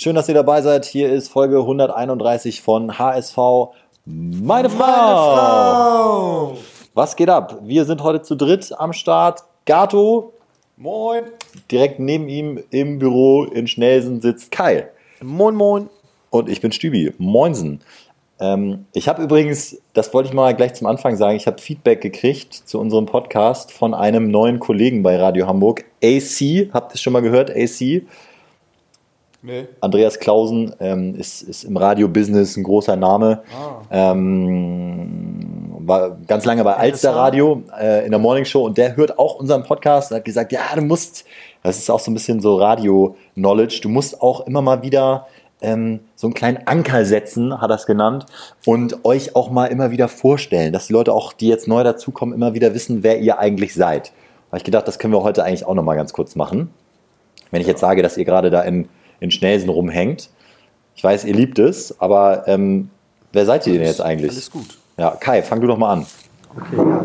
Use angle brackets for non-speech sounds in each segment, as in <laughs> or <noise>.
Schön, dass ihr dabei seid. Hier ist Folge 131 von HSV Meine Frau. Meine Frau. Was geht ab? Wir sind heute zu dritt am Start. Gato. Moin. Direkt neben ihm im Büro in Schnelsen sitzt Kai. Moin, moin. Und ich bin Stübi. Moinsen. Ähm, ich habe übrigens, das wollte ich mal gleich zum Anfang sagen, ich habe Feedback gekriegt zu unserem Podcast von einem neuen Kollegen bei Radio Hamburg, AC. Habt ihr es schon mal gehört, AC? Nee. Andreas Klausen ähm, ist, ist im Radio-Business ein großer Name. Ah. Ähm, war ganz lange bei Alster Radio äh, in der Morning Show und der hört auch unseren Podcast und hat gesagt, ja, du musst, das ist auch so ein bisschen so Radio-Knowledge, du musst auch immer mal wieder ähm, so einen kleinen Anker setzen, hat er es genannt, und euch auch mal immer wieder vorstellen, dass die Leute auch, die jetzt neu dazukommen, immer wieder wissen, wer ihr eigentlich seid. Habe ich gedacht, das können wir heute eigentlich auch noch mal ganz kurz machen. Wenn ich jetzt sage, dass ihr gerade da in, in Schnelsen rumhängt. Ich weiß, ihr liebt es, aber ähm, wer seid ihr denn jetzt eigentlich? Alles gut. Ja, Kai, fang du doch mal an. Okay, ja.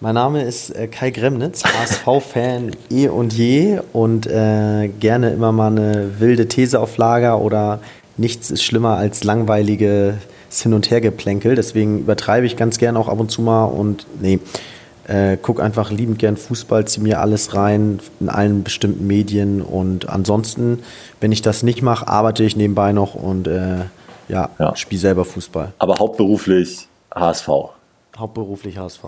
Mein Name ist äh, Kai Gremnitz, HSV-Fan <laughs> eh und je und äh, gerne immer mal eine wilde These auf Lager oder nichts ist schlimmer als langweilige Hin- und Hergeplänkel. Deswegen übertreibe ich ganz gern auch ab und zu mal und nee, äh, guck einfach liebend gern Fußball, zieh mir alles rein in allen bestimmten Medien und ansonsten, wenn ich das nicht mache, arbeite ich nebenbei noch und äh, ja, ja. spiele selber Fußball. Aber hauptberuflich HSV. Hauptberuflich HSV.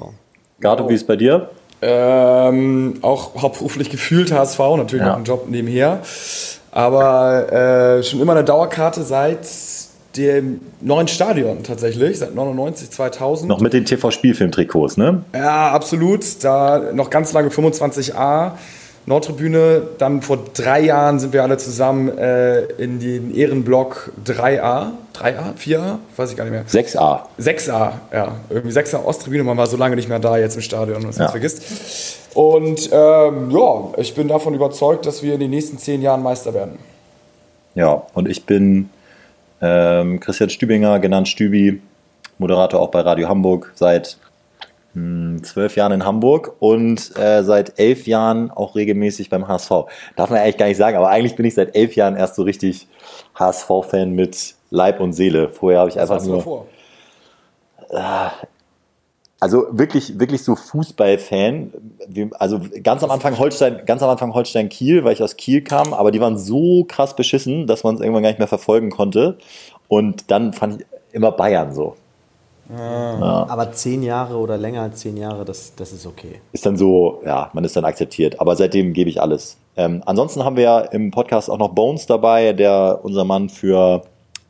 Gato, oh. wie ist es bei dir? Ähm, auch hauptberuflich gefühlt HSV, natürlich ja. noch einen Job nebenher. Aber äh, schon immer eine Dauerkarte seit dem neuen Stadion tatsächlich, seit 99, 2000. Noch mit den TV-Spielfilm-Trikots, ne? Ja, absolut. Da noch ganz lange 25a. Nordtribüne. Dann vor drei Jahren sind wir alle zusammen äh, in den Ehrenblock 3a. 3a? 4a? Weiß ich gar nicht mehr. 6a. 6a, ja. Irgendwie 6a Osttribüne. Man war so lange nicht mehr da jetzt im Stadion, was man ja. vergisst. Und ähm, ja, ich bin davon überzeugt, dass wir in den nächsten zehn Jahren Meister werden. Ja, und ich bin ähm, Christian Stübinger, genannt Stübi, Moderator auch bei Radio Hamburg seit hm, zwölf Jahren in Hamburg und äh, seit elf Jahren auch regelmäßig beim HSV. Darf man eigentlich gar nicht sagen, aber eigentlich bin ich seit elf Jahren erst so richtig HSV-Fan mit Leib und Seele. Vorher habe ich Was einfach nur. Vor? Also wirklich, wirklich so Fußballfan. Also ganz am Anfang Holstein, ganz am Anfang Holstein Kiel, weil ich aus Kiel kam, aber die waren so krass beschissen, dass man es irgendwann gar nicht mehr verfolgen konnte. Und dann fand ich immer Bayern so. Ah. Ja. Aber zehn Jahre oder länger als zehn Jahre, das, das ist okay. Ist dann so, ja, man ist dann akzeptiert. Aber seitdem gebe ich alles. Ähm, ansonsten haben wir ja im Podcast auch noch Bones dabei, der unser Mann für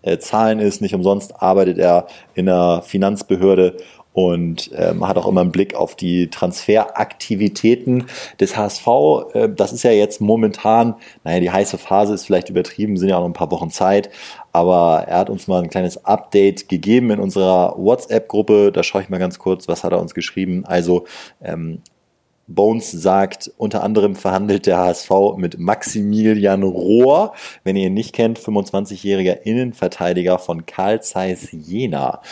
äh, Zahlen ist. Nicht umsonst arbeitet er in der Finanzbehörde und ähm, hat auch immer einen Blick auf die Transferaktivitäten des HSV. Äh, das ist ja jetzt momentan, naja, die heiße Phase ist vielleicht übertrieben, sind ja auch noch ein paar Wochen Zeit, aber er hat uns mal ein kleines Update gegeben in unserer WhatsApp-Gruppe. Da schaue ich mal ganz kurz, was hat er uns geschrieben. Also ähm, Bones sagt, unter anderem verhandelt der HSV mit Maximilian Rohr, wenn ihr ihn nicht kennt, 25-jähriger Innenverteidiger von Karl Zeiss Jena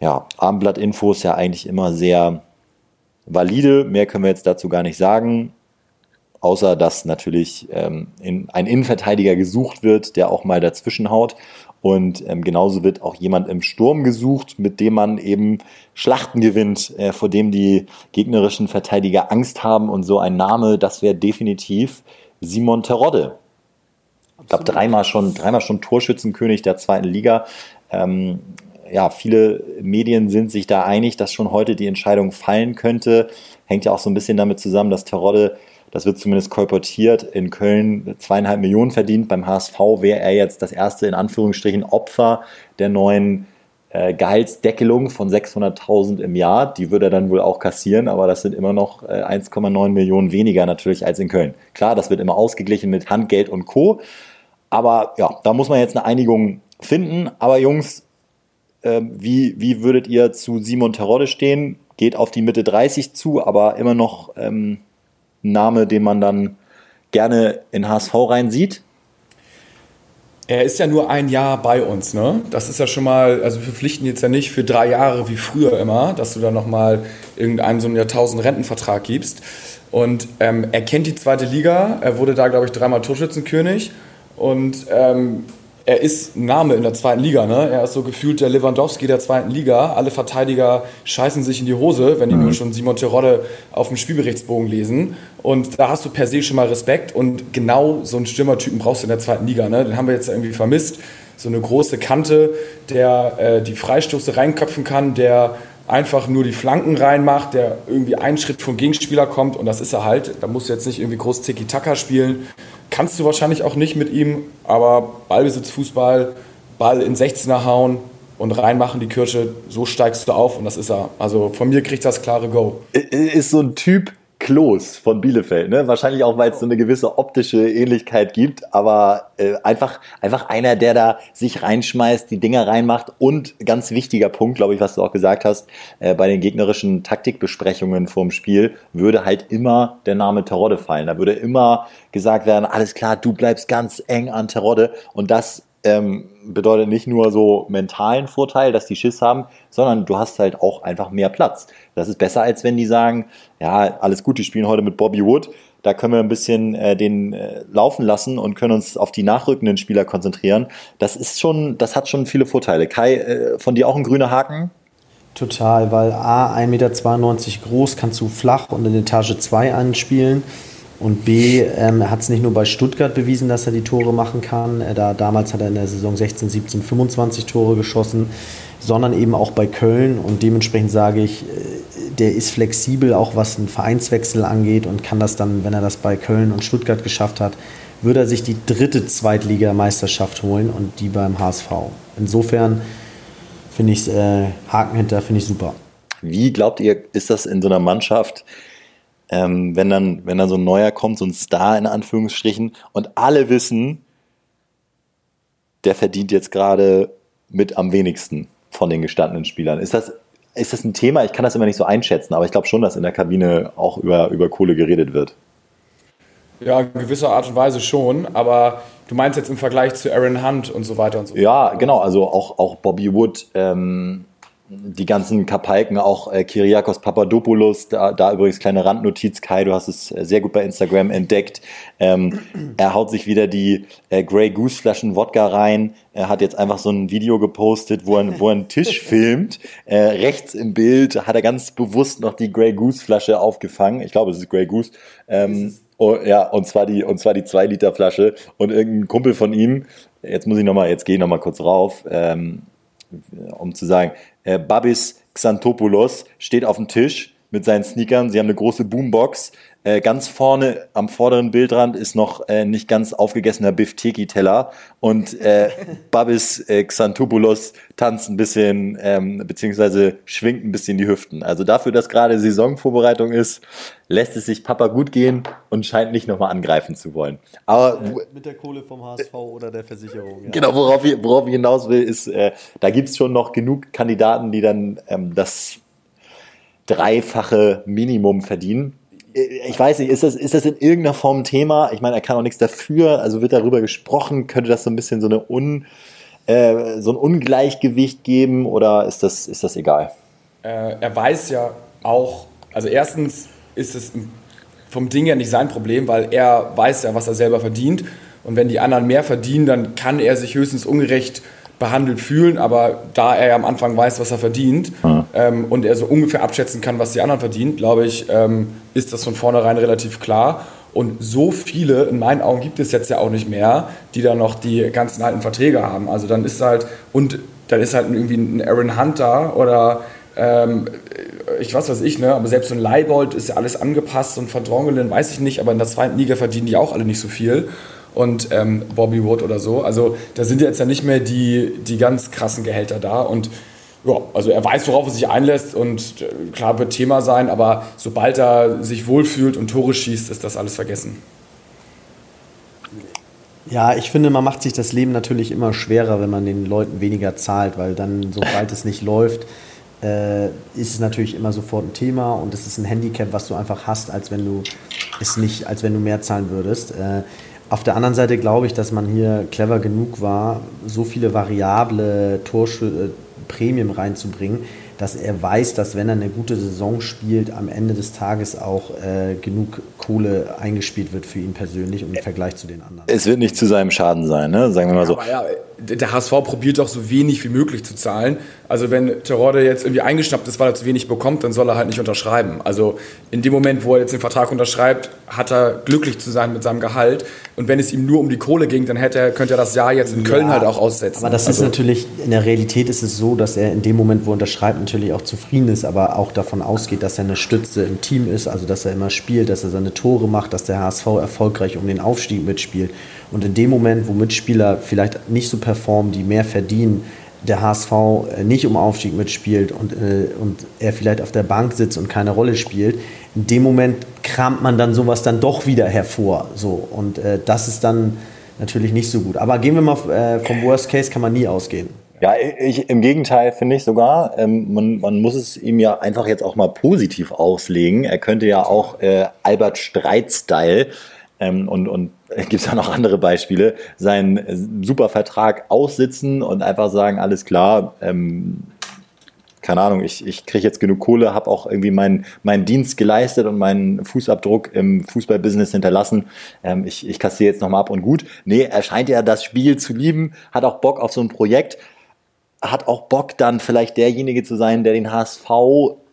ja, Abendblatt-Info ist ja eigentlich immer sehr valide. Mehr können wir jetzt dazu gar nicht sagen. Außer dass natürlich ähm, in, ein Innenverteidiger gesucht wird, der auch mal dazwischen haut. Und ähm, genauso wird auch jemand im Sturm gesucht, mit dem man eben Schlachten gewinnt, äh, vor dem die gegnerischen Verteidiger Angst haben. Und so ein Name, das wäre definitiv Simon Terodde. Ich glaube, dreimal schon, dreimal schon Torschützenkönig der zweiten Liga. Ähm, ja, viele Medien sind sich da einig, dass schon heute die Entscheidung fallen könnte. Hängt ja auch so ein bisschen damit zusammen, dass Terodde, das wird zumindest kolportiert, in Köln zweieinhalb Millionen verdient. Beim HSV wäre er jetzt das erste, in Anführungsstrichen, Opfer der neuen äh, Gehaltsdeckelung von 600.000 im Jahr. Die würde er dann wohl auch kassieren, aber das sind immer noch äh, 1,9 Millionen weniger natürlich als in Köln. Klar, das wird immer ausgeglichen mit Handgeld und Co. Aber ja, da muss man jetzt eine Einigung finden. Aber Jungs, wie, wie würdet ihr zu Simon Terodde stehen? Geht auf die Mitte 30 zu, aber immer noch ähm, ein Name, den man dann gerne in HSV rein sieht? Er ist ja nur ein Jahr bei uns, ne? Das ist ja schon mal, also wir verpflichten jetzt ja nicht für drei Jahre wie früher immer, dass du dann nochmal irgendeinem so einen Jahrtausend Rentenvertrag gibst. Und ähm, er kennt die zweite Liga, er wurde da, glaube ich, dreimal Torschützenkönig Und ähm, er ist ein Name in der zweiten Liga. Ne? Er ist so gefühlt der Lewandowski der zweiten Liga. Alle Verteidiger scheißen sich in die Hose, wenn die mhm. nur schon Simon Terodde auf dem Spielberichtsbogen lesen. Und da hast du per se schon mal Respekt. Und genau so einen Stürmertypen brauchst du in der zweiten Liga. Ne? Den haben wir jetzt irgendwie vermisst. So eine große Kante, der äh, die Freistoße reinköpfen kann, der einfach nur die Flanken reinmacht, der irgendwie einen Schritt vom Gegenspieler kommt und das ist er halt. Da musst du jetzt nicht irgendwie groß Tiki-Taka spielen, Kannst du wahrscheinlich auch nicht mit ihm, aber Ballbesitz, Fußball, Ball in 16er hauen und reinmachen die Kirsche, so steigst du auf und das ist er. Also von mir kriegt das klare Go. Ist so ein Typ, Klos von Bielefeld. Ne? Wahrscheinlich auch, weil es so eine gewisse optische Ähnlichkeit gibt, aber äh, einfach, einfach einer, der da sich reinschmeißt, die Dinger reinmacht und ganz wichtiger Punkt, glaube ich, was du auch gesagt hast, äh, bei den gegnerischen Taktikbesprechungen vorm Spiel würde halt immer der Name Terodde fallen. Da würde immer gesagt werden, alles klar, du bleibst ganz eng an Terodde und das ähm, bedeutet nicht nur so mentalen Vorteil, dass die Schiss haben, sondern du hast halt auch einfach mehr Platz. Das ist besser, als wenn die sagen, ja, alles gut, die spielen heute mit Bobby Wood, da können wir ein bisschen äh, den äh, laufen lassen und können uns auf die nachrückenden Spieler konzentrieren. Das ist schon, das hat schon viele Vorteile. Kai, äh, von dir auch ein grüner Haken? Total, weil A, 1,92 Meter groß, kannst du flach und in Etage 2 anspielen. Und B, ähm, hat es nicht nur bei Stuttgart bewiesen, dass er die Tore machen kann. Er da, damals hat er in der Saison 16, 17, 25 Tore geschossen, sondern eben auch bei Köln. Und dementsprechend sage ich, äh, der ist flexibel, auch was einen Vereinswechsel angeht und kann das dann, wenn er das bei Köln und Stuttgart geschafft hat, würde er sich die dritte Zweitligameisterschaft holen und die beim HSV. Insofern finde ich äh, Haken hinter, finde ich super. Wie glaubt ihr, ist das in so einer Mannschaft? Ähm, wenn, dann, wenn dann so ein neuer kommt, so ein Star in Anführungsstrichen, und alle wissen, der verdient jetzt gerade mit am wenigsten von den gestandenen Spielern. Ist das, ist das ein Thema? Ich kann das immer nicht so einschätzen, aber ich glaube schon, dass in der Kabine auch über, über Kohle geredet wird. Ja, in gewisser Art und Weise schon, aber du meinst jetzt im Vergleich zu Aaron Hunt und so weiter und so fort. Ja, genau, also auch, auch Bobby Wood, ähm, die ganzen Kapalken, auch äh, Kyriakos Papadopoulos, da, da übrigens kleine Randnotiz, Kai, du hast es äh, sehr gut bei Instagram entdeckt. Ähm, <clears throat> er haut sich wieder die äh, Grey Goose Flaschen Wodka rein. Er hat jetzt einfach so ein Video gepostet, wo er, wo er einen Tisch <laughs> filmt. Äh, rechts im Bild hat er ganz bewusst noch die Grey Goose Flasche aufgefangen. Ich glaube, es ist Grey Goose. Ähm, oh, ja, und zwar die, und zwar die 2 Liter Flasche. Und irgendein Kumpel von ihm, jetzt muss ich nochmal, jetzt gehe ich nochmal kurz rauf, ähm, um zu sagen, Babis Xantopoulos steht auf dem Tisch mit seinen Sneakern. Sie haben eine große Boombox. Äh, ganz vorne am vorderen Bildrand ist noch äh, nicht ganz aufgegessener Bifteki-Teller und äh, <laughs> Babis äh, Xantopoulos tanzt ein bisschen, ähm, beziehungsweise schwingt ein bisschen die Hüften. Also dafür, dass gerade Saisonvorbereitung ist, lässt es sich Papa gut gehen und scheint nicht nochmal angreifen zu wollen. Aber mit der Kohle vom HSV oder der Versicherung. Ja. Genau, worauf ich, worauf ich hinaus will, ist, äh, da gibt's schon noch genug Kandidaten, die dann ähm, das dreifache Minimum verdienen ich weiß nicht, ist das, ist das in irgendeiner Form ein Thema? Ich meine, er kann auch nichts dafür, also wird darüber gesprochen, könnte das so ein bisschen so, eine Un, äh, so ein Ungleichgewicht geben oder ist das, ist das egal? Äh, er weiß ja auch, also erstens ist es vom Ding her nicht sein Problem, weil er weiß ja, was er selber verdient. Und wenn die anderen mehr verdienen, dann kann er sich höchstens ungerecht behandelt fühlen, aber da er ja am Anfang weiß, was er verdient ähm, und er so ungefähr abschätzen kann, was die anderen verdienen, glaube ich, ähm, ist das von vornherein relativ klar. Und so viele, in meinen Augen gibt es jetzt ja auch nicht mehr, die da noch die ganzen alten Verträge haben. Also dann ist halt, und dann ist halt irgendwie ein Aaron Hunter oder ähm, ich weiß was ich, ne? aber selbst so ein Leibold ist ja alles angepasst und Verdrongelen weiß ich nicht, aber in der zweiten Liga verdienen die auch alle nicht so viel und ähm, Bobby Wood oder so. Also da sind jetzt ja nicht mehr die, die ganz krassen Gehälter da und ja, also er weiß, worauf er sich einlässt und äh, klar wird Thema sein, aber sobald er sich wohlfühlt und Tore schießt, ist das alles vergessen. Ja, ich finde, man macht sich das Leben natürlich immer schwerer, wenn man den Leuten weniger zahlt, weil dann, sobald es nicht läuft, äh, ist es natürlich immer sofort ein Thema und es ist ein Handicap, was du einfach hast, als wenn du es nicht, als wenn du mehr zahlen würdest. Äh, auf der anderen Seite glaube ich, dass man hier clever genug war, so viele variable Torschü äh, Prämien reinzubringen, dass er weiß, dass wenn er eine gute Saison spielt, am Ende des Tages auch äh, genug Kohle eingespielt wird für ihn persönlich und im Vergleich zu den anderen. Es wird nicht zu seinem Schaden sein, ne? sagen wir mal so. Aber ja, der HSV probiert doch so wenig wie möglich zu zahlen. Also wenn Terodde jetzt irgendwie eingeschnappt ist, weil er zu wenig bekommt, dann soll er halt nicht unterschreiben. Also in dem Moment, wo er jetzt den Vertrag unterschreibt, hat er glücklich zu sein mit seinem Gehalt. Und wenn es ihm nur um die Kohle ging, dann hätte er, könnte er das Jahr jetzt in ja, Köln halt auch aussetzen. Aber das also, ist natürlich, in der Realität ist es so, dass er in dem Moment, wo er unterschreibt, natürlich auch zufrieden ist, aber auch davon ausgeht, dass er eine Stütze im Team ist, also dass er immer spielt, dass er seine Tore macht, dass der HSV erfolgreich um den Aufstieg mitspielt. Und in dem Moment, wo Mitspieler vielleicht nicht so performen, die mehr verdienen, der HSV äh, nicht um Aufstieg mitspielt und, äh, und er vielleicht auf der Bank sitzt und keine Rolle spielt, in dem Moment kramt man dann sowas dann doch wieder hervor. So. Und äh, das ist dann natürlich nicht so gut. Aber gehen wir mal äh, vom Worst Case, kann man nie ausgehen. Ja, ich, im Gegenteil finde ich sogar, ähm, man, man muss es ihm ja einfach jetzt auch mal positiv auslegen. Er könnte ja auch äh, Albert Streit-Style ähm, und, und <laughs> gibt es ja noch andere Beispiele, seinen super Vertrag aussitzen und einfach sagen, alles klar, ähm, keine Ahnung, ich, ich kriege jetzt genug Kohle, habe auch irgendwie meinen meinen Dienst geleistet und meinen Fußabdruck im Fußballbusiness hinterlassen. Ähm, ich, ich kassiere jetzt nochmal ab und gut. Nee, er scheint ja das Spiel zu lieben, hat auch Bock auf so ein Projekt hat auch Bock dann vielleicht derjenige zu sein, der den HSV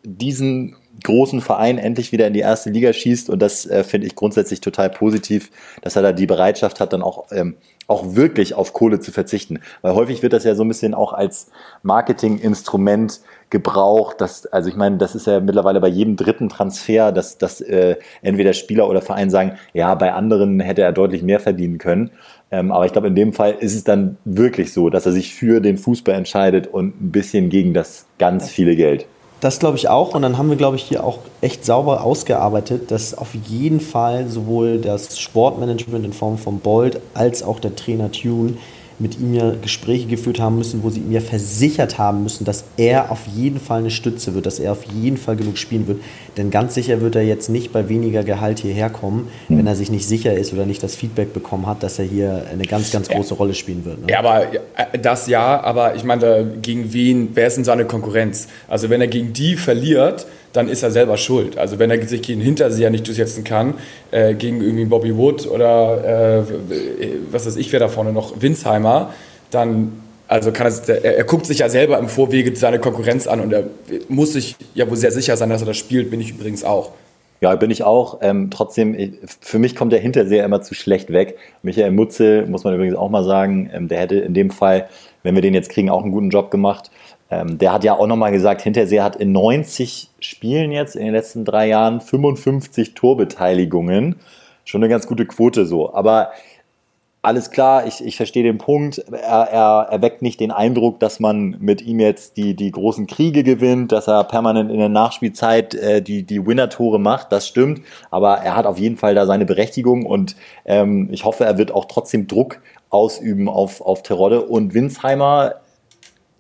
diesen großen Verein endlich wieder in die erste Liga schießt und das äh, finde ich grundsätzlich total positiv, dass er da die Bereitschaft hat, dann auch, ähm, auch wirklich auf Kohle zu verzichten. Weil häufig wird das ja so ein bisschen auch als Marketinginstrument gebraucht. Dass, also ich meine, das ist ja mittlerweile bei jedem dritten Transfer, dass, dass äh, entweder Spieler oder Verein sagen, ja, bei anderen hätte er deutlich mehr verdienen können. Ähm, aber ich glaube, in dem Fall ist es dann wirklich so, dass er sich für den Fußball entscheidet und ein bisschen gegen das ganz viele Geld. Das glaube ich auch. Und dann haben wir, glaube ich, hier auch echt sauber ausgearbeitet, dass auf jeden Fall sowohl das Sportmanagement in Form von Bold als auch der Trainer Tune mit ihm ja Gespräche geführt haben müssen, wo sie ihm ja versichert haben müssen, dass er auf jeden Fall eine Stütze wird, dass er auf jeden Fall genug spielen wird. Denn ganz sicher wird er jetzt nicht bei weniger Gehalt hierher kommen, mhm. wenn er sich nicht sicher ist oder nicht das Feedback bekommen hat, dass er hier eine ganz, ganz große ja. Rolle spielen wird. Ne? Ja, aber das ja, aber ich meine, gegen wen, wer ist denn seine Konkurrenz? Also wenn er gegen die verliert, dann ist er selber schuld. Also wenn er sich gegen Hinterseher nicht durchsetzen kann, äh, gegen irgendwie Bobby Wood oder äh, was weiß ich, wer da vorne noch, Winsheimer, dann also kann er, er, er, guckt sich ja selber im Vorwege seine Konkurrenz an und er muss sich ja wohl sehr sicher sein, dass er das spielt, bin ich übrigens auch. Ja, bin ich auch. Ähm, trotzdem, für mich kommt der Hinterseher immer zu schlecht weg. Michael Mutze, muss man übrigens auch mal sagen, ähm, der hätte in dem Fall, wenn wir den jetzt kriegen, auch einen guten Job gemacht. Ähm, der hat ja auch nochmal gesagt, Hinterseher hat in 90 Spielen jetzt in den letzten drei Jahren 55 Torbeteiligungen. Schon eine ganz gute Quote so. Aber alles klar, ich, ich verstehe den Punkt. Er, er erweckt nicht den Eindruck, dass man mit ihm jetzt die, die großen Kriege gewinnt, dass er permanent in der Nachspielzeit äh, die, die Winner-Tore macht. Das stimmt. Aber er hat auf jeden Fall da seine Berechtigung und ähm, ich hoffe, er wird auch trotzdem Druck ausüben auf, auf Terodde. Und Winsheimer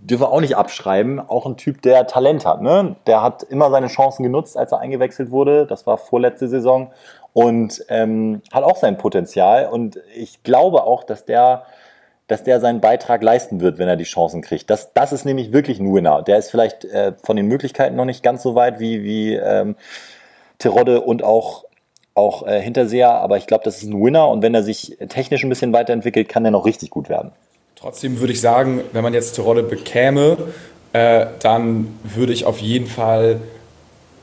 dürfen wir auch nicht abschreiben. Auch ein Typ, der Talent hat. Ne? Der hat immer seine Chancen genutzt, als er eingewechselt wurde. Das war vorletzte Saison. Und ähm, hat auch sein Potenzial. Und ich glaube auch, dass der, dass der seinen Beitrag leisten wird, wenn er die Chancen kriegt. Das, das ist nämlich wirklich ein Winner. Der ist vielleicht äh, von den Möglichkeiten noch nicht ganz so weit wie, wie ähm, Terodde und auch auch äh, Hinterseher, aber ich glaube, das ist ein Winner und wenn er sich technisch ein bisschen weiterentwickelt, kann er noch richtig gut werden. Trotzdem würde ich sagen, wenn man jetzt die Rolle bekäme, äh, dann würde ich auf jeden Fall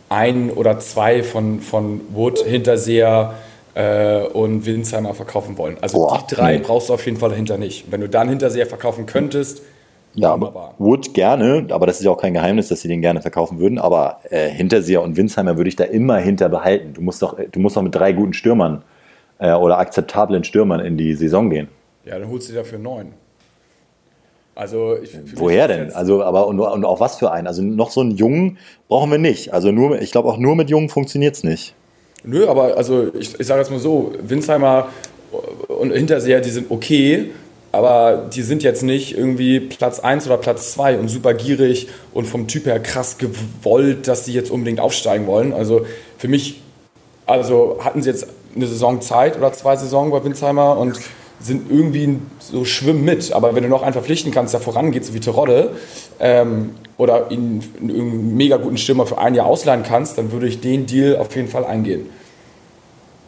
ein oder zwei von, von Wood, Hinterseher äh, und Winsheimer verkaufen wollen. Also Boah, die drei nee. brauchst du auf jeden Fall dahinter nicht. Wenn du dann Hinterseher verkaufen könntest, ja, wunderbar. Wood gerne, aber das ist ja auch kein Geheimnis, dass sie den gerne verkaufen würden. Aber äh, Hinterseher und Winsheimer würde ich da immer hinter behalten. Du musst doch, du musst doch mit drei guten Stürmern äh, oder akzeptablen Stürmern in die Saison gehen. Ja, dann holst du dafür neun. Also ich, Woher denn? Also, aber und, und auch was für einen? Also noch so einen Jungen brauchen wir nicht. Also nur, ich glaube auch nur mit Jungen funktioniert es nicht. Nö, aber also ich, ich sage jetzt mal so, Winsheimer und Hinterseher, die sind okay, aber die sind jetzt nicht irgendwie Platz 1 oder Platz 2 und super gierig und vom Typ her krass gewollt, dass sie jetzt unbedingt aufsteigen wollen. Also für mich, also hatten sie jetzt eine Saison Zeit oder zwei Saisonen bei Winsheimer und sind irgendwie so schwimmen mit. Aber wenn du noch einen verpflichten kannst, der vorangeht, so wie Terodde, ähm, oder ihn einen mega guten Stürmer für ein Jahr ausleihen kannst, dann würde ich den Deal auf jeden Fall eingehen.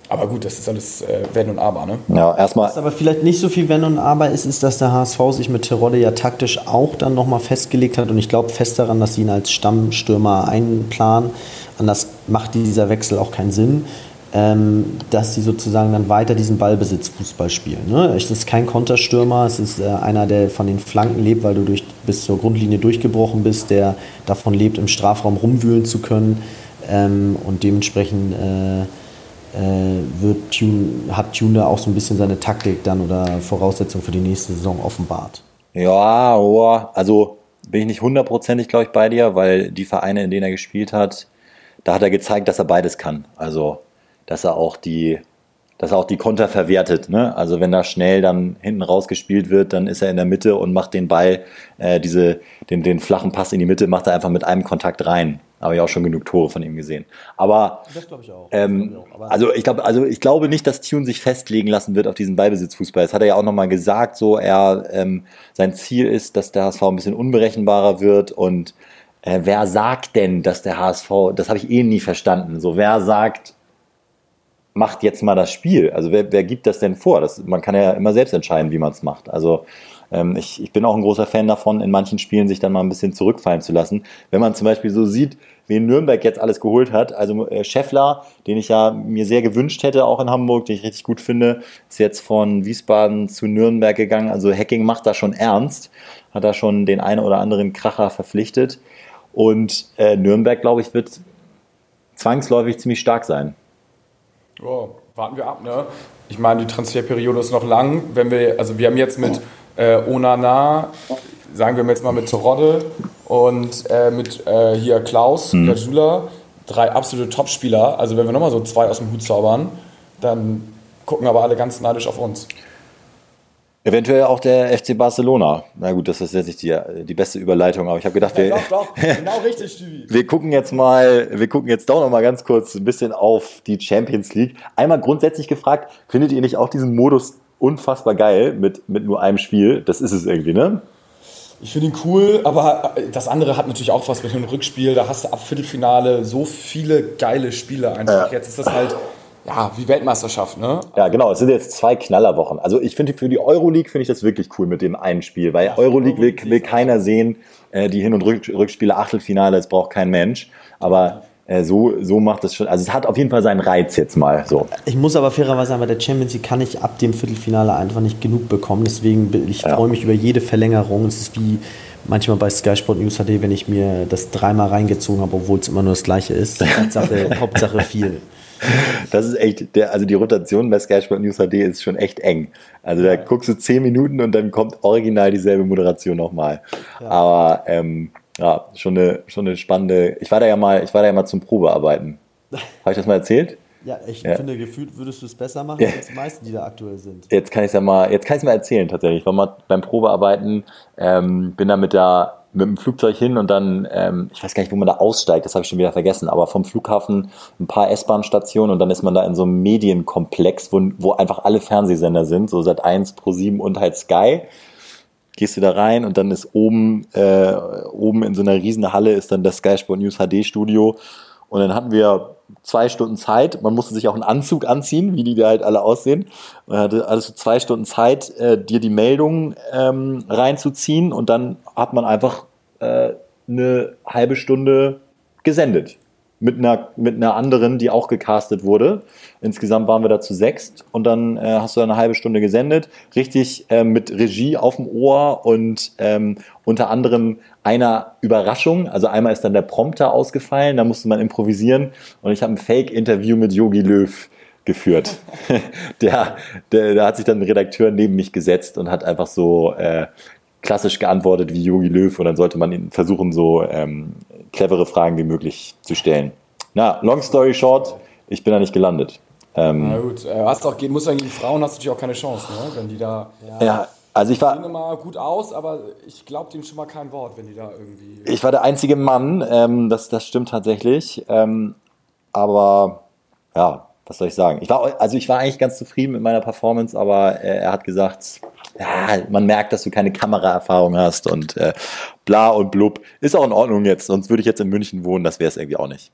Aber gut, das ist alles äh, Wenn und Aber, ne? Ja, erstmal. Was aber vielleicht nicht so viel Wenn und Aber ist, ist, dass der HSV sich mit Terodde ja taktisch auch dann nochmal festgelegt hat und ich glaube fest daran, dass sie ihn als Stammstürmer einplanen. Anders macht dieser Wechsel auch keinen Sinn. Ähm, dass sie sozusagen dann weiter diesen Ballbesitzfußball spielen. Ne? Es ist kein Konterstürmer, es ist äh, einer, der von den Flanken lebt, weil du durch, bis zur Grundlinie durchgebrochen bist, der davon lebt, im Strafraum rumwühlen zu können ähm, und dementsprechend äh, äh, wird Tune, hat Tune da auch so ein bisschen seine Taktik dann oder Voraussetzung für die nächste Saison offenbart. Ja, oh, also bin ich nicht hundertprozentig, glaube ich, bei dir, weil die Vereine, in denen er gespielt hat, da hat er gezeigt, dass er beides kann. Also, dass er auch die, dass er auch die Konter verwertet. Ne? Also wenn da schnell dann hinten rausgespielt wird, dann ist er in der Mitte und macht den Ball, äh, diese, den, den flachen Pass in die Mitte, macht er einfach mit einem Kontakt rein. Habe ich auch schon genug Tore von ihm gesehen. Aber das glaube ich auch. Ähm, ich auch. also ich glaube, also ich glaube nicht, dass Tune sich festlegen lassen wird auf diesen Ballbesitzfußball. Das hat er ja auch nochmal gesagt. So, er ähm, sein Ziel ist, dass der HSV ein bisschen unberechenbarer wird und äh, wer sagt denn, dass der HSV, das habe ich eh nie verstanden. So, wer sagt, macht jetzt mal das Spiel? Also wer, wer gibt das denn vor? Das, man kann ja immer selbst entscheiden, wie man es macht. Also ähm, ich, ich bin auch ein großer Fan davon, in manchen Spielen sich dann mal ein bisschen zurückfallen zu lassen. Wenn man zum Beispiel so sieht, wen Nürnberg jetzt alles geholt hat. Also äh, Scheffler, den ich ja mir sehr gewünscht hätte, auch in Hamburg, den ich richtig gut finde, ist jetzt von Wiesbaden zu Nürnberg gegangen. Also Hacking macht da schon ernst, hat da schon den einen oder anderen Kracher verpflichtet. Und äh, Nürnberg, glaube ich, wird zwangsläufig ziemlich stark sein. Oh, warten wir ab, ne? Ich meine, die Transferperiode ist noch lang. Wenn wir, also wir haben jetzt mit äh, Onana, sagen wir jetzt mal mit Terodde und äh, mit äh, hier Klaus, mhm. Gajula, drei absolute Topspieler. Also wenn wir nochmal so zwei aus dem Hut zaubern, dann gucken aber alle ganz neidisch auf uns. Eventuell auch der FC Barcelona. Na gut, das ist jetzt nicht die, die beste Überleitung, aber ich habe gedacht, ja, wir, doch, doch, <laughs> genau richtig, wir gucken jetzt mal, wir gucken jetzt doch noch mal ganz kurz ein bisschen auf die Champions League. Einmal grundsätzlich gefragt, findet ihr nicht auch diesen Modus unfassbar geil mit, mit nur einem Spiel? Das ist es irgendwie, ne? Ich finde ihn cool, aber das andere hat natürlich auch was mit dem Rückspiel. Da hast du ab Viertelfinale so viele geile Spiele einfach. Ja. Jetzt ist das halt ja, wie Weltmeisterschaft, ne? Ja, genau. Es sind jetzt zwei Knallerwochen. Also ich finde für die Euroleague finde ich das wirklich cool mit dem einen Spiel, weil ja, Euroleague will, will keiner sehen, äh, die Hin- und Rückspiele, Achtelfinale, das braucht kein Mensch. Aber äh, so, so macht es schon. Also es hat auf jeden Fall seinen Reiz jetzt mal. So. Ich muss aber fairerweise sagen, bei der Champions League kann ich ab dem Viertelfinale einfach nicht genug bekommen. Deswegen ich ja. freue mich über jede Verlängerung. Es ist wie manchmal bei Sky Sport News HD, wenn ich mir das dreimal reingezogen habe, obwohl es immer nur das gleiche ist. <laughs> Hauptsache, Hauptsache viel. Das ist echt, der, also die Rotation bei Sky Sport News HD ist schon echt eng. Also da guckst du zehn Minuten und dann kommt original dieselbe Moderation nochmal. Ja. Aber ähm, ja, schon eine, schon eine spannende. Ich war da ja mal, ich war da ja mal zum Probearbeiten. Habe ich das mal erzählt? Ja, ich ja. finde, gefühlt würdest du es besser machen ja. als die meisten, die da aktuell sind. Jetzt kann ich es ja mal, jetzt kann ich mal erzählen tatsächlich. Ich war mal beim Probearbeiten, ähm, bin da mit der mit dem Flugzeug hin und dann, ähm, ich weiß gar nicht, wo man da aussteigt, das habe ich schon wieder vergessen, aber vom Flughafen ein paar S-Bahn-Stationen und dann ist man da in so einem Medienkomplex, wo, wo einfach alle Fernsehsender sind, so seit 1 Pro 7 und halt Sky. Gehst du da rein und dann ist oben, äh, oben in so einer riesen Halle ist dann das Sky Sport News HD Studio und dann hatten wir zwei Stunden Zeit. Man musste sich auch einen Anzug anziehen, wie die da halt alle aussehen. Man hatte alles so zwei Stunden Zeit, äh, dir die Meldung ähm, reinzuziehen und dann hat man einfach äh, eine halbe Stunde gesendet mit einer, mit einer anderen, die auch gecastet wurde. Insgesamt waren wir da zu sechst und dann äh, hast du eine halbe Stunde gesendet, richtig äh, mit Regie auf dem Ohr und ähm, unter anderem einer Überraschung. Also einmal ist dann der Prompter ausgefallen, da musste man improvisieren und ich habe ein Fake-Interview mit Yogi Löw geführt. <laughs> der, der, der hat sich dann ein Redakteur neben mich gesetzt und hat einfach so äh, klassisch geantwortet wie Yogi Löw und dann sollte man versuchen, so ähm, clevere Fragen wie möglich zu stellen. Na, long story short, ich bin da nicht gelandet. Ähm, Na gut, äh, hast auch, muss sagen, gegen Frauen hast du natürlich auch keine Chance, ne? wenn die da. Ja, ja also ich war. Immer gut aus, aber ich glaube dem schon mal kein Wort, wenn die da irgendwie. Ich war der einzige Mann, ähm, das, das stimmt tatsächlich. Ähm, aber ja, was soll ich sagen? Ich war, also ich war eigentlich ganz zufrieden mit meiner Performance, aber er, er hat gesagt, ja, man merkt, dass du keine Kameraerfahrung hast und äh, bla und blub. Ist auch in Ordnung jetzt, sonst würde ich jetzt in München wohnen, das wäre es irgendwie auch nicht.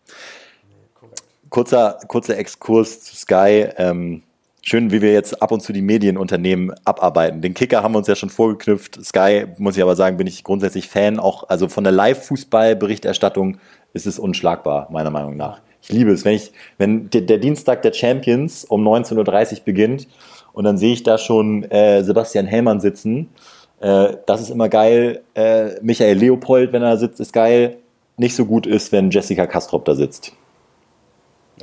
Kurzer, kurzer Exkurs zu Sky. Ähm, schön, wie wir jetzt ab und zu die Medienunternehmen abarbeiten. Den Kicker haben wir uns ja schon vorgeknüpft. Sky, muss ich aber sagen, bin ich grundsätzlich Fan. Auch also von der Live-Fußball-Berichterstattung ist es unschlagbar, meiner Meinung nach. Ich liebe es, wenn ich, wenn der, der Dienstag der Champions um 19.30 Uhr beginnt und dann sehe ich da schon äh, Sebastian Hellmann sitzen. Äh, das ist immer geil. Äh, Michael Leopold, wenn er sitzt, ist geil. Nicht so gut ist, wenn Jessica Kastrop da sitzt.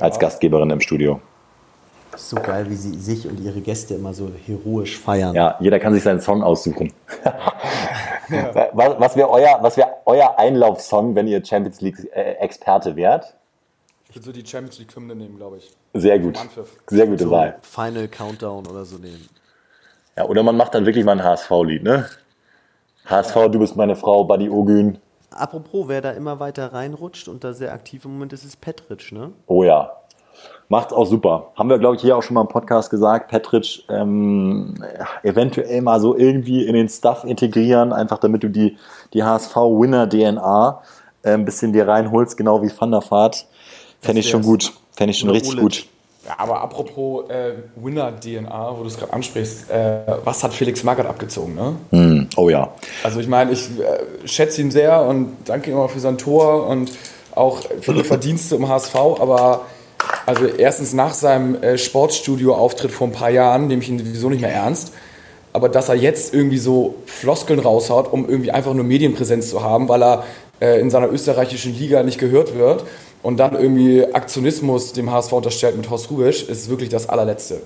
Als ja. Gastgeberin im Studio. So geil, wie sie sich und ihre Gäste immer so heroisch feiern. Ja, jeder kann sich seinen Song aussuchen. <laughs> ja. Was, was wäre euer, wär euer Einlaufsong, wenn ihr Champions League-Experte äh, wärt? Würde so die Champions League-Hymne nehmen, glaube ich. Sehr gut. Sehr gute so Wahl. Final Countdown oder so nehmen. Ja, oder man macht dann wirklich mal ein HSV-Lied, ne? HSV, du bist meine Frau, Buddy Ogün. Apropos, wer da immer weiter reinrutscht und da sehr aktiv im Moment ist, ist Petric, ne? Oh ja. Macht's auch super. Haben wir, glaube ich, hier auch schon mal im Podcast gesagt. Petric ähm, eventuell mal so irgendwie in den Stuff integrieren, einfach damit du die, die HSV-Winner-DNA äh, ein bisschen dir reinholst, genau wie Van der Vaart. Fände ich schon gut. Fände ich schon richtig Ulic. gut. Ja, aber apropos äh, Winner-DNA, wo du es gerade ansprichst, äh, was hat Felix Magath abgezogen, ne? Mm, oh ja. Also ich meine, ich äh, schätze ihn sehr und danke ihm immer für sein Tor und auch für die Verdienste im HSV, aber also erstens nach seinem äh, Sportstudio-Auftritt vor ein paar Jahren nehme ich ihn sowieso nicht mehr ernst. Aber dass er jetzt irgendwie so Floskeln raushaut, um irgendwie einfach nur Medienpräsenz zu haben, weil er äh, in seiner österreichischen Liga nicht gehört wird und dann irgendwie Aktionismus dem HSV unterstellt mit Horst Rubisch, ist wirklich das allerletzte.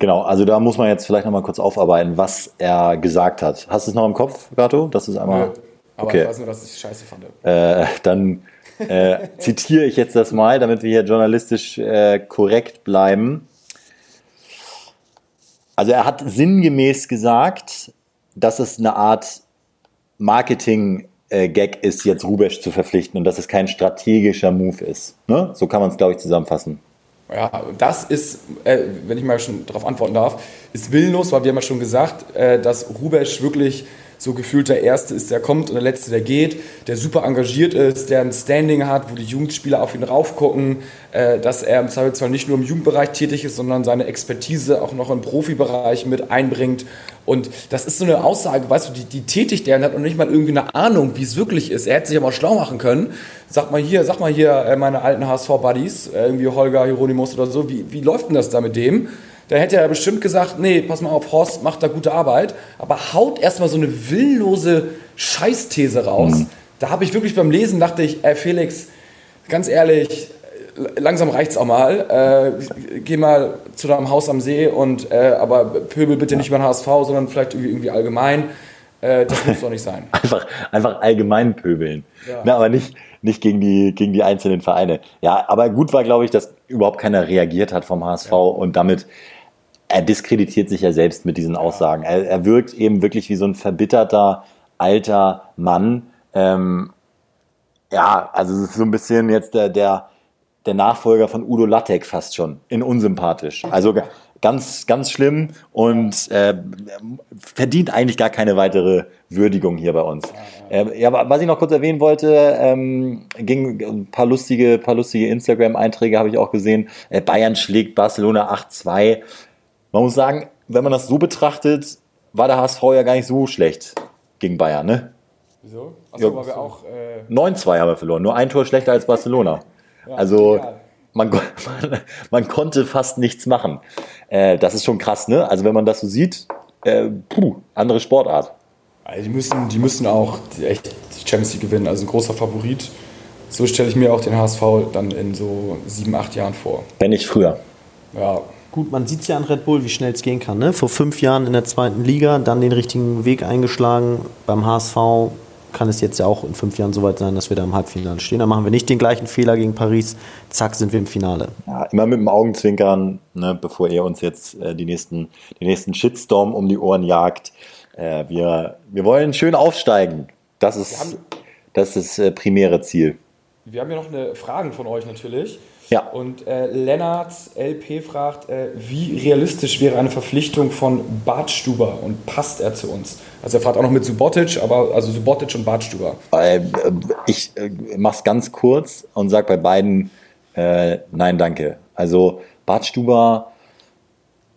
Genau, also da muss man jetzt vielleicht nochmal kurz aufarbeiten, was er gesagt hat. Hast du es noch im Kopf, Gato? Das ist einmal. Ja, aber okay. ich weiß nur, dass ich es scheiße fand. Äh, dann äh, zitiere ich jetzt das mal, damit wir hier journalistisch äh, korrekt bleiben. Also er hat sinngemäß gesagt, dass es eine Art Marketing äh, Gag ist, jetzt Rubesch zu verpflichten und dass es kein strategischer Move ist. Ne? So kann man es, glaube ich, zusammenfassen. Ja, das ist, äh, wenn ich mal schon darauf antworten darf, ist willenlos, weil wir haben ja schon gesagt, äh, dass Rubesch wirklich so gefühlt der Erste ist, der kommt und der Letzte, der geht, der super engagiert ist, der ein Standing hat, wo die Jugendspieler auf ihn raufgucken, äh, dass er im Zweifelsfall nicht nur im Jugendbereich tätig ist, sondern seine Expertise auch noch im Profibereich mit einbringt. Und das ist so eine Aussage, weißt du, die, die tätigt der und hat noch nicht mal irgendwie eine Ahnung, wie es wirklich ist. Er hätte sich aber schlau machen können. Sag mal hier, sag mal hier, äh, meine alten HSV-Buddies, äh, irgendwie Holger, Hieronymus oder so, wie, wie läuft denn das da mit dem? Da hätte er bestimmt gesagt, nee, pass mal auf, Horst macht da gute Arbeit, aber haut erstmal so eine willenlose Scheißthese raus. Mhm. Da habe ich wirklich beim Lesen dachte ich, ey Felix, ganz ehrlich, langsam reicht's auch mal. Äh, geh mal zu deinem Haus am See und äh, aber pöbel bitte ja. nicht über den HSV, sondern vielleicht irgendwie allgemein. Äh, das muss doch nicht sein. <laughs> einfach, einfach allgemein pöbeln. Ja. Na, aber nicht, nicht gegen, die, gegen die einzelnen Vereine. Ja, aber gut war, glaube ich, dass überhaupt keiner reagiert hat vom HSV ja. und damit er diskreditiert sich ja selbst mit diesen Aussagen. Er, er wirkt eben wirklich wie so ein verbitterter alter Mann. Ähm, ja, also es ist so ein bisschen jetzt der, der, der Nachfolger von Udo Lattek fast schon, in unsympathisch. Also ganz, ganz schlimm und äh, verdient eigentlich gar keine weitere Würdigung hier bei uns. Äh, ja, was ich noch kurz erwähnen wollte, ähm, ging ein paar lustige, paar lustige Instagram-Einträge habe ich auch gesehen. Äh, Bayern schlägt Barcelona 8-2. Man muss sagen, wenn man das so betrachtet, war der HSV ja gar nicht so schlecht gegen Bayern, ne? Wieso? Achso, ja, weil wir auch. Äh 9-2 haben wir verloren, nur ein Tor schlechter als Barcelona. Ja, also man, <laughs> man, man, konnte fast nichts machen. Äh, das ist schon krass, ne? Also wenn man das so sieht, äh, puh, andere Sportart. Also die, müssen, die müssen auch die, echt die Champions League gewinnen, also ein großer Favorit. So stelle ich mir auch den HSV dann in so sieben, acht Jahren vor. Wenn nicht früher. Ja, Gut, man sieht es ja an Red Bull, wie schnell es gehen kann. Ne? Vor fünf Jahren in der zweiten Liga, dann den richtigen Weg eingeschlagen. Beim HSV kann es jetzt ja auch in fünf Jahren soweit sein, dass wir da im Halbfinale stehen. Dann machen wir nicht den gleichen Fehler gegen Paris. Zack, sind wir im Finale. Ja, immer mit dem Augenzwinkern, ne, bevor ihr uns jetzt äh, die nächsten, den nächsten Shitstorm um die Ohren jagt. Äh, wir, wir wollen schön aufsteigen. Das ist das, ist äh, primäre Ziel. Wir haben ja noch eine Frage von euch natürlich. Ja. Und äh, Lennart LP fragt, äh, wie realistisch wäre eine Verpflichtung von Bartstuber und passt er zu uns? Also er fragt auch noch mit Subotic, aber also Subotic und Bartstuber. Äh, ich äh, mach's ganz kurz und sag bei beiden äh, nein, danke. Also Bartstuber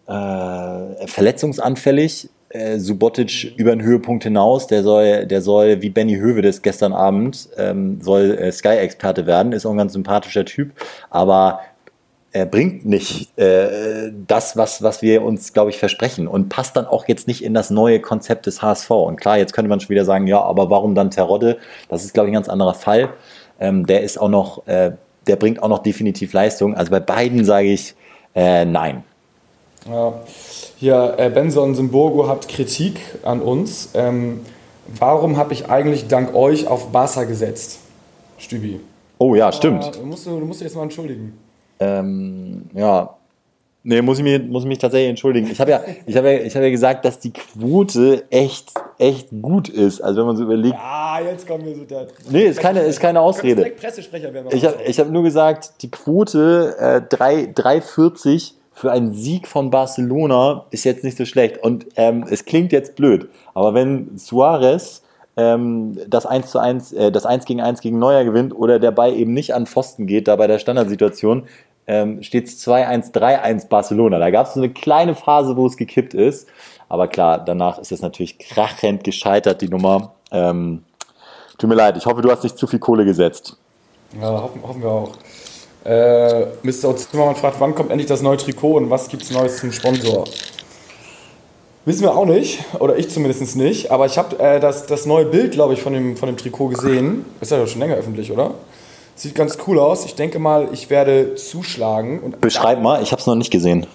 äh, verletzungsanfällig, äh, Subotic über den Höhepunkt hinaus, der soll, der soll wie Benny Hövedes gestern Abend, ähm, soll äh, Sky-Experte werden, ist auch ein ganz sympathischer Typ, aber er bringt nicht äh, das, was, was wir uns, glaube ich, versprechen und passt dann auch jetzt nicht in das neue Konzept des HSV. Und klar, jetzt könnte man schon wieder sagen, ja, aber warum dann Terodde? Das ist, glaube ich, ein ganz anderer Fall. Ähm, der ist auch noch, äh, der bringt auch noch definitiv Leistung. Also bei beiden sage ich äh, nein. Ja. Hier, äh, Benson Simburgo hat Kritik an uns. Ähm, warum habe ich eigentlich dank euch auf Barca gesetzt? Stübi. Oh ja, stimmt. du, musst, du musst dich jetzt mal entschuldigen. Ähm, ja. Nee, muss ich, mir, muss ich mich tatsächlich entschuldigen. Ich habe ja, ich hab ja, ich hab ja gesagt, dass die Quote echt, echt gut ist. Also wenn man so überlegt. Ah, jetzt kommen wir so da. Nee, ist keine, ist keine Ausrede. Pressesprecher werden Ich habe ich hab nur gesagt, die Quote äh, 3,40 für einen Sieg von Barcelona ist jetzt nicht so schlecht. Und ähm, es klingt jetzt blöd, aber wenn Suarez ähm, das 1 zu 1, äh, das 1 gegen 1 gegen Neuer gewinnt oder der Ball eben nicht an Pfosten geht, da bei der Standardsituation, ähm, steht es 2-1, 3-1 Barcelona. Da gab es so eine kleine Phase, wo es gekippt ist. Aber klar, danach ist es natürlich krachend gescheitert, die Nummer. Ähm, tut mir leid, ich hoffe, du hast nicht zu viel Kohle gesetzt. Ja, hoffen, hoffen wir auch. Äh, Mr. Zimmermann fragt, wann kommt endlich das neue Trikot und was gibt es Neues zum Sponsor? Wissen wir auch nicht, oder ich zumindest nicht, aber ich habe äh, das, das neue Bild, glaube ich, von dem, von dem Trikot gesehen. Ist ja schon länger öffentlich, oder? Sieht ganz cool aus. Ich denke mal, ich werde zuschlagen. Und Beschreib mal, ich habe es noch nicht gesehen.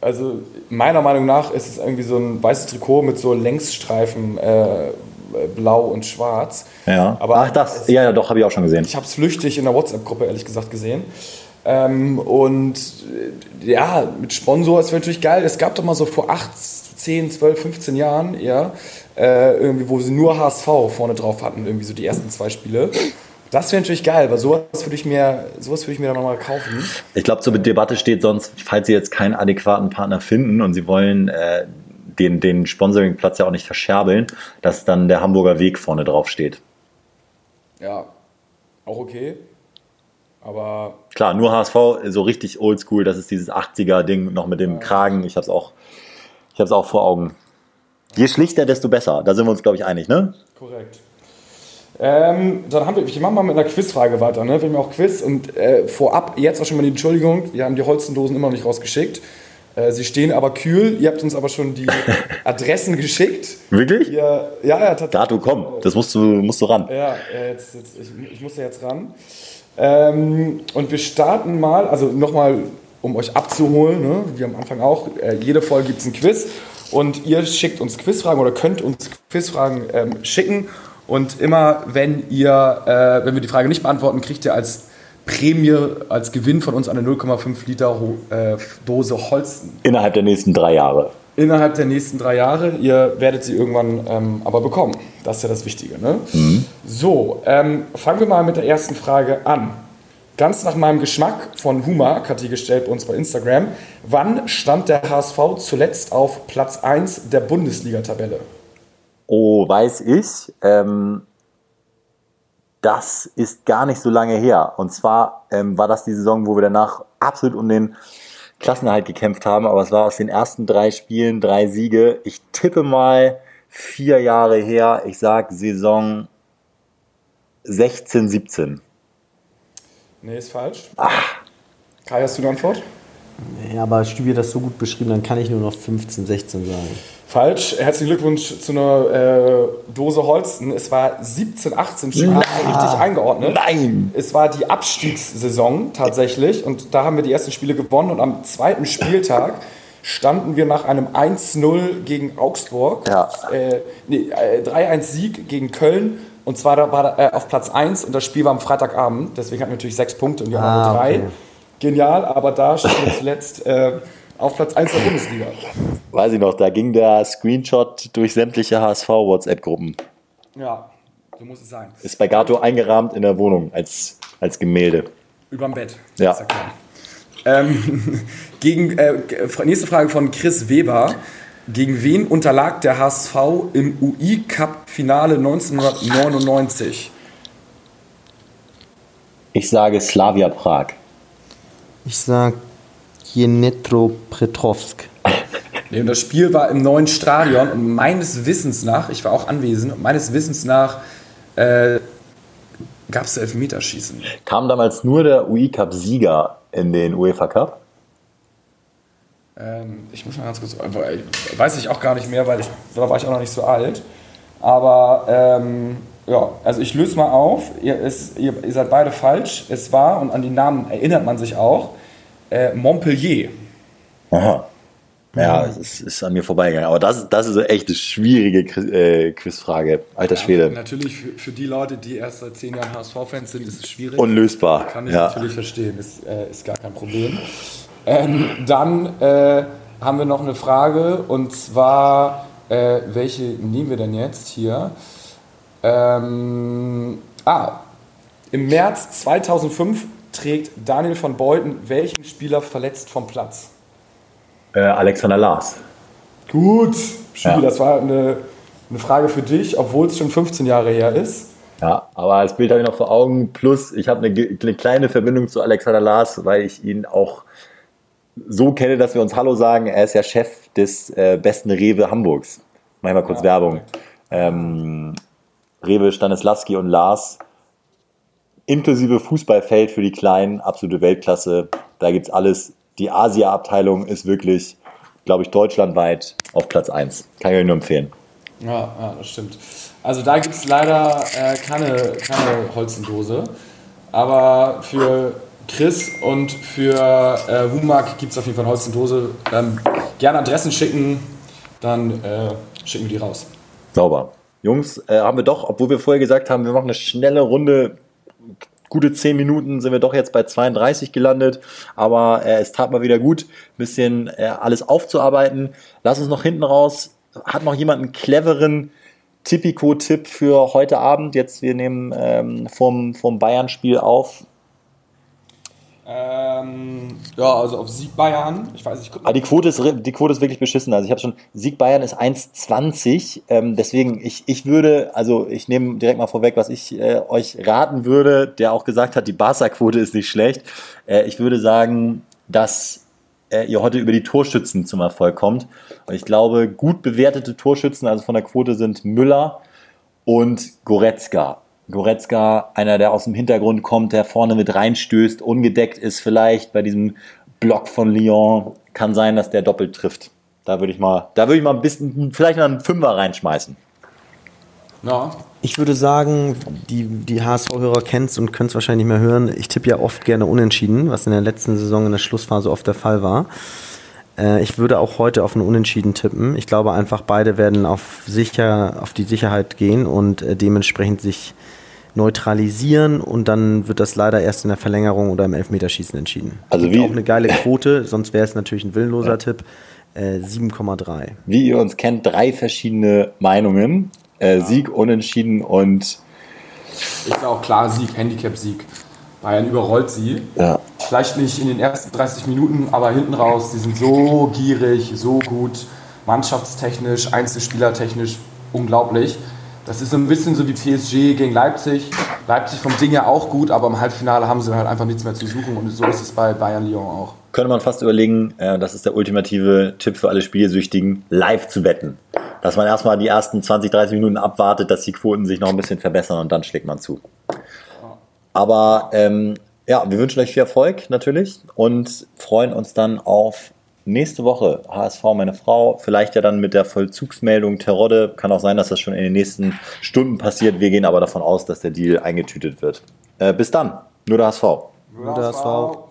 Also meiner Meinung nach ist es irgendwie so ein weißes Trikot mit so Längsstreifen, äh, blau und schwarz. Ja. Aber Ach, das, es- ja, doch, habe ich auch schon gesehen. Ich habe es flüchtig in der WhatsApp-Gruppe ehrlich gesagt gesehen. Ähm, und äh, ja, mit Sponsor ist natürlich geil. Es gab doch mal so vor 8, 10, 12, 15 Jahren, ja, äh, irgendwie, wo sie nur HSV vorne drauf hatten, irgendwie so die ersten zwei Spiele. Das wäre natürlich geil, weil sowas würde ich mir, sowas würde ich mir dann nochmal kaufen. Ich glaube, zur Debatte steht sonst, falls Sie jetzt keinen adäquaten Partner finden und Sie wollen äh, den, den Sponsoringplatz ja auch nicht verscherbeln, dass dann der Hamburger Weg vorne drauf steht. Ja, auch okay. Aber Klar, nur HSV, so richtig oldschool, das ist dieses 80er-Ding noch mit dem Kragen. Ich habe es auch, ich hab's auch vor Augen. Je schlichter, desto besser. Da sind wir uns, glaube ich, einig, ne? Korrekt. Ähm, dann haben wir, ich mache mal mit einer Quizfrage weiter. Ne? Wir haben ja auch Quiz und äh, vorab jetzt auch schon mal die Entschuldigung, wir haben die Holzendosen immer noch nicht rausgeschickt. Äh, sie stehen aber kühl. Ihr habt uns aber schon die <laughs> Adressen geschickt. Wirklich? Ihr, ja, ja, tatsächlich. Dato, komm, das musst du, musst du ran. Ja, äh, jetzt, jetzt, ich, ich muss da jetzt ran. Ähm, und wir starten mal, also nochmal, um euch abzuholen, ne? wie am Anfang auch, äh, jede Folge gibt es ein Quiz und ihr schickt uns Quizfragen oder könnt uns Quizfragen ähm, schicken und immer, wenn ihr, äh, wenn wir die Frage nicht beantworten, kriegt ihr als Prämie, als Gewinn von uns eine 0,5 Liter äh, Dose Holsten Innerhalb der nächsten drei Jahre. innerhalb der nächsten drei Jahre. Ihr werdet sie irgendwann ähm, aber bekommen. Das ist ja das Wichtige. Ne? So, ähm, fangen wir mal mit der ersten Frage an. Ganz nach meinem Geschmack von Humak hat die gestellt bei uns bei Instagram. Wann stand der HSV zuletzt auf Platz 1 der Bundesliga-Tabelle? Oh, weiß ich. Ähm, das ist gar nicht so lange her. Und zwar ähm, war das die Saison, wo wir danach absolut um den Klassenerhalt gekämpft haben. Aber es war aus den ersten drei Spielen drei Siege. Ich tippe mal vier Jahre her. Ich sag Saison 16, 17. Nee, ist falsch. Kai, hast du eine Antwort? Ja, aber Stübi hat das so gut beschrieben, dann kann ich nur noch 15, 16 sagen. Falsch. Herzlichen Glückwunsch zu einer äh, Dose Holsten. Es war 17, 18 schon richtig eingeordnet. Nein! Es war die Abstiegssaison tatsächlich und da haben wir die ersten Spiele gewonnen und am zweiten Spieltag standen wir nach einem 1-0 gegen Augsburg, Ja. äh, nee, äh, 3-1-Sieg gegen Köln und zwar da war da, äh, auf Platz 1 und das Spiel war am Freitagabend, deswegen hatten wir natürlich sechs Punkte und wir haben Ah, nur drei. okay. Genial, aber da wir zuletzt äh, auf Platz 1 der Bundesliga. Weiß ich noch, da ging der Screenshot durch sämtliche HSV-WhatsApp-Gruppen. Ja, so muss es sein. Ist bei Gato eingerahmt in der Wohnung als, als Gemälde. Überm Bett. Ja. Ähm, <laughs> gegen, äh, nächste Frage von Chris Weber. Gegen wen unterlag der HSV im UI-Cup-Finale 1999? Ich sage Slavia Prag. Ich sag Jenetro Petrovsk. Nee, und das Spiel war im neuen Stadion und meines Wissens nach, ich war auch anwesend, und meines Wissens nach äh, gab es Elfmeterschießen. Kam damals nur der UI-Cup-Sieger in den UEFA Cup? Ähm, ich muss mal ganz kurz, äh, weiß ich auch gar nicht mehr, weil ich, da war ich auch noch nicht so alt. Aber ähm, ja, also ich löse mal auf. Ihr, ist, ihr, ihr, seid beide falsch. Es war, und an die Namen erinnert man sich auch, äh, Montpellier. Aha. Ja, es ist, ist, an mir vorbeigegangen. Aber das, das ist echt eine schwierige äh, Quizfrage. Alter Schwede. Ja, natürlich für, für, die Leute, die erst seit zehn Jahren HSV-Fans sind, ist es schwierig. Unlösbar. Kann ich ja. natürlich verstehen. Ist, äh, ist gar kein Problem. Ähm, dann äh, haben wir noch eine Frage und zwar, äh, welche nehmen wir denn jetzt hier? Ähm, ah, im März 2005 trägt Daniel von Beuten welchen Spieler verletzt vom Platz? Äh, Alexander Lars. Gut, Schubi, ja. das war eine, eine Frage für dich, obwohl es schon 15 Jahre her ist. Ja, aber das Bild habe ich noch vor Augen. Plus, ich habe eine, eine, kleine Verbindung zu Alexander Lars, weil ich ihn auch so kenne, dass wir uns Hallo sagen. Er ist ja Chef des äh, besten Rewe Hamburgs. Mach mal kurz ja, Werbung. Ähm, Rewe, Stanislawski und Lars. Inklusive Fußballfeld für die Kleinen, absolute Weltklasse. Da gibt es alles. Die Asia-Abteilung ist wirklich, glaube ich, deutschlandweit auf Platz 1. Kann ich euch nur empfehlen. Ja, ja das stimmt. Also da gibt es leider äh, keine, keine Holzendose. Aber für Chris und für äh, Humak gibt es auf jeden Fall eine Holzendose. Ähm, gerne Adressen schicken, dann äh, schicken wir die raus. Sauber. Jungs, äh, haben wir doch, obwohl wir vorher gesagt haben, wir machen eine schnelle Runde, gute 10 Minuten sind wir doch jetzt bei 32 gelandet, aber äh, es tat mal wieder gut, ein bisschen äh, alles aufzuarbeiten. Lass uns noch hinten raus. Hat noch jemand einen cleveren Tipico-Tipp für heute Abend? Jetzt, wir nehmen ähm, vom, vom Bayern-Spiel auf. Ähm, ja, also auf Sieg Bayern. Ich weiß nicht. Aber die Quote ist, die Quote ist wirklich beschissen. Also ich habe schon, Sieg Bayern ist 1,20. Ähm, deswegen, ich, ich würde, also ich nehme direkt mal vorweg, was ich äh, euch raten würde, der auch gesagt hat, die Barca-Quote ist nicht schlecht. Äh, ich würde sagen, dass äh, ihr heute über die Torschützen zum Erfolg kommt. Und ich glaube, gut bewertete Torschützen, also von der Quote sind Müller und Goretzka. Goretzka, einer, der aus dem Hintergrund kommt, der vorne mit reinstößt, ungedeckt ist vielleicht bei diesem Block von Lyon. Kann sein, dass der doppelt trifft. Da würde ich mal, da würde ich mal ein bisschen, vielleicht mal einen Fünfer reinschmeißen. Ja. Ich würde sagen, die, die HSV-Hörer kennen es und können es wahrscheinlich nicht mehr hören. Ich tippe ja oft gerne unentschieden, was in der letzten Saison in der Schlussphase oft der Fall war. Äh, ich würde auch heute auf einen Unentschieden tippen. Ich glaube einfach, beide werden auf, sicher, auf die Sicherheit gehen und äh, dementsprechend sich neutralisieren und dann wird das leider erst in der Verlängerung oder im Elfmeterschießen entschieden. Also wie auch eine geile Quote, sonst wäre es natürlich ein willenloser ja. Tipp. Äh, 7,3. Wie ihr uns kennt, drei verschiedene Meinungen. Äh, ja. Sieg, Unentschieden und. Ich sage auch klar Sieg, Handicap-Sieg. Bayern überrollt sie. Ja. Vielleicht nicht in den ersten 30 Minuten, aber hinten raus, die sind so gierig, so gut, mannschaftstechnisch, einzelspielertechnisch unglaublich. Das ist so ein bisschen so wie PSG gegen Leipzig. Leipzig vom Ding her auch gut, aber im Halbfinale haben sie halt einfach nichts mehr zu suchen und so ist es bei Bayern Lyon auch. Könnte man fast überlegen, äh, das ist der ultimative Tipp für alle Spielsüchtigen, live zu wetten. Dass man erstmal die ersten 20, 30 Minuten abwartet, dass die Quoten sich noch ein bisschen verbessern und dann schlägt man zu. Aber ähm, ja, wir wünschen euch viel Erfolg natürlich und freuen uns dann auf nächste Woche HSV, meine Frau, vielleicht ja dann mit der Vollzugsmeldung Terodde. Kann auch sein, dass das schon in den nächsten Stunden passiert. Wir gehen aber davon aus, dass der Deal eingetütet wird. Äh, bis dann. Nur der HSV. Nur der HSV.